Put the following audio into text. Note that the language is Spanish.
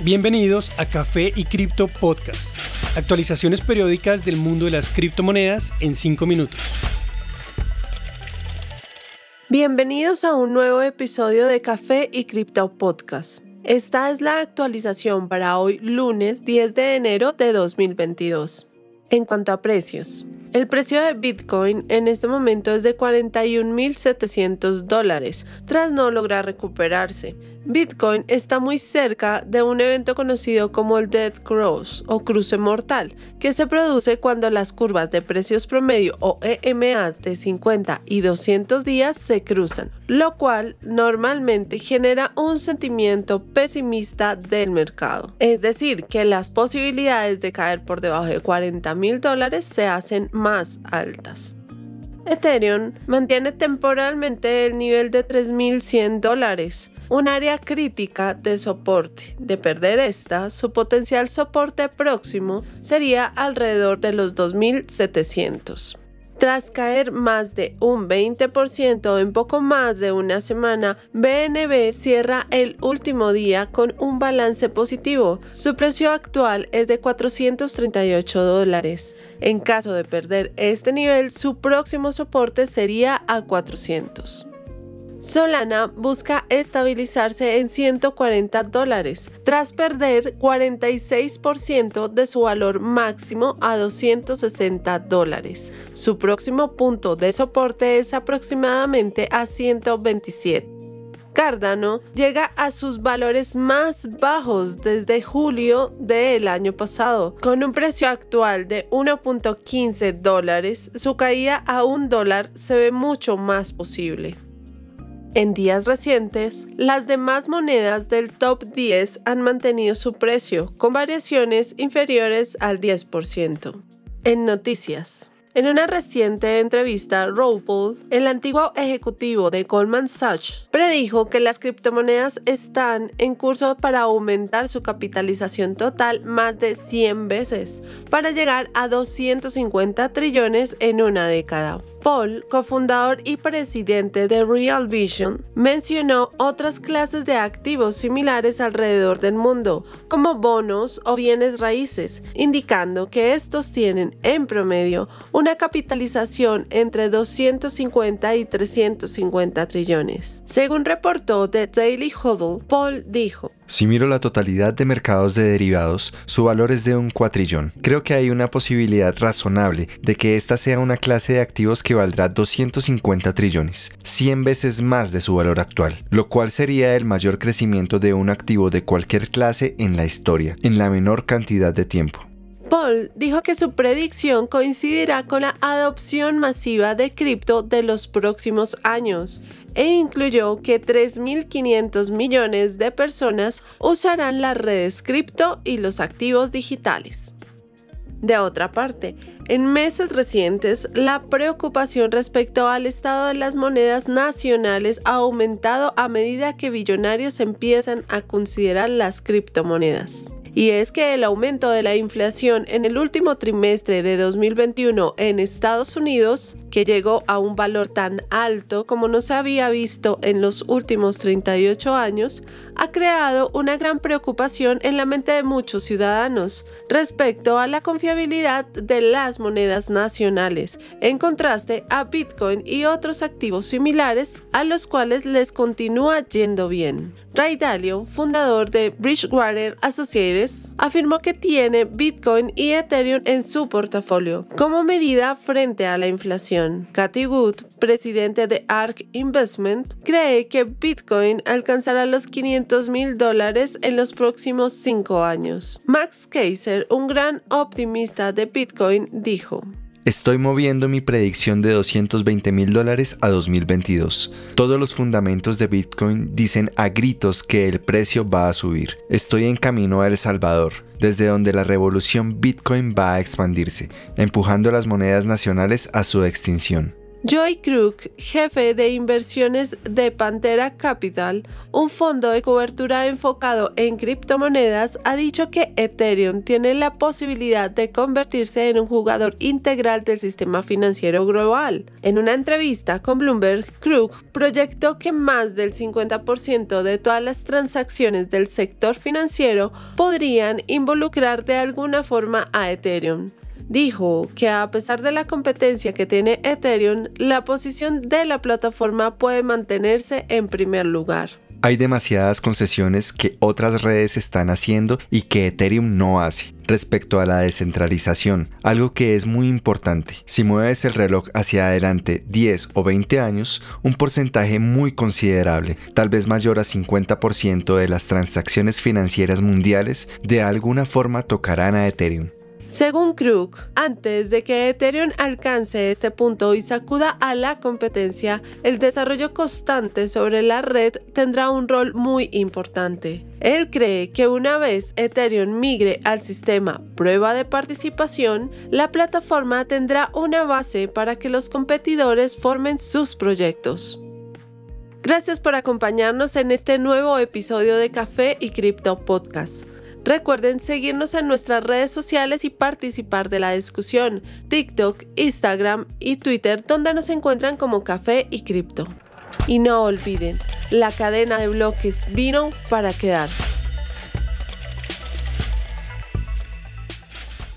Bienvenidos a Café y Cripto Podcast. Actualizaciones periódicas del mundo de las criptomonedas en 5 minutos. Bienvenidos a un nuevo episodio de Café y Cripto Podcast. Esta es la actualización para hoy lunes 10 de enero de 2022. En cuanto a precios, el precio de Bitcoin en este momento es de 41.700 dólares, tras no lograr recuperarse. Bitcoin está muy cerca de un evento conocido como el Dead Cross o cruce mortal, que se produce cuando las curvas de precios promedio o EMAs de 50 y 200 días se cruzan, lo cual normalmente genera un sentimiento pesimista del mercado. Es decir, que las posibilidades de caer por debajo de 40 mil dólares se hacen más altas. Ethereum mantiene temporalmente el nivel de 3.100 dólares, un área crítica de soporte. De perder esta, su potencial soporte próximo sería alrededor de los 2.700. Tras caer más de un 20% en poco más de una semana, BNB cierra el último día con un balance positivo. Su precio actual es de 438 dólares. En caso de perder este nivel, su próximo soporte sería a 400. Solana busca estabilizarse en 140 dólares, tras perder 46% de su valor máximo a 260 dólares. Su próximo punto de soporte es aproximadamente a 127. Cardano llega a sus valores más bajos desde julio del año pasado. Con un precio actual de 1.15 dólares, su caída a un dólar se ve mucho más posible. En días recientes, las demás monedas del top 10 han mantenido su precio, con variaciones inferiores al 10%. En noticias. En una reciente entrevista, Paul, el antiguo ejecutivo de Goldman Sachs, predijo que las criptomonedas están en curso para aumentar su capitalización total más de 100 veces, para llegar a 250 trillones en una década. Paul, cofundador y presidente de Real Vision, mencionó otras clases de activos similares alrededor del mundo, como bonos o bienes raíces, indicando que estos tienen en promedio una capitalización entre 250 y 350 trillones. Según reportó The Daily Huddle, Paul dijo, si miro la totalidad de mercados de derivados, su valor es de un cuatrillón. Creo que hay una posibilidad razonable de que esta sea una clase de activos que valdrá 250 trillones, 100 veces más de su valor actual, lo cual sería el mayor crecimiento de un activo de cualquier clase en la historia, en la menor cantidad de tiempo. Paul dijo que su predicción coincidirá con la adopción masiva de cripto de los próximos años e incluyó que 3.500 millones de personas usarán las redes cripto y los activos digitales. De otra parte, en meses recientes, la preocupación respecto al estado de las monedas nacionales ha aumentado a medida que billonarios empiezan a considerar las criptomonedas y es que el aumento de la inflación en el último trimestre de 2021 en Estados Unidos, que llegó a un valor tan alto como no se había visto en los últimos 38 años, ha creado una gran preocupación en la mente de muchos ciudadanos respecto a la confiabilidad de las monedas nacionales, en contraste a Bitcoin y otros activos similares a los cuales les continúa yendo bien. Ray Dalio, fundador de Bridgewater Associates, afirmó que tiene Bitcoin y Ethereum en su portafolio como medida frente a la inflación. Cathy Wood, presidente de ARK Investment, cree que Bitcoin alcanzará los 500 mil dólares en los próximos cinco años. Max Kaiser, un gran optimista de Bitcoin, dijo. Estoy moviendo mi predicción de 220 mil dólares a 2022. Todos los fundamentos de Bitcoin dicen a gritos que el precio va a subir. Estoy en camino a El Salvador, desde donde la revolución Bitcoin va a expandirse, empujando las monedas nacionales a su extinción. Joy Crook, jefe de inversiones de Pantera Capital, un fondo de cobertura enfocado en criptomonedas, ha dicho que Ethereum tiene la posibilidad de convertirse en un jugador integral del sistema financiero global. En una entrevista con Bloomberg, Crook proyectó que más del 50% de todas las transacciones del sector financiero podrían involucrar de alguna forma a Ethereum dijo que a pesar de la competencia que tiene Ethereum, la posición de la plataforma puede mantenerse en primer lugar. Hay demasiadas concesiones que otras redes están haciendo y que Ethereum no hace respecto a la descentralización, algo que es muy importante. Si mueves el reloj hacia adelante 10 o 20 años, un porcentaje muy considerable, tal vez mayor a 50% de las transacciones financieras mundiales, de alguna forma tocarán a Ethereum. Según Krug, antes de que Ethereum alcance este punto y sacuda a la competencia, el desarrollo constante sobre la red tendrá un rol muy importante. Él cree que una vez Ethereum migre al sistema prueba de participación, la plataforma tendrá una base para que los competidores formen sus proyectos. Gracias por acompañarnos en este nuevo episodio de Café y Cripto Podcast. Recuerden seguirnos en nuestras redes sociales y participar de la discusión, TikTok, Instagram y Twitter, donde nos encuentran como Café y Cripto. Y no olviden, la cadena de bloques vino para quedarse.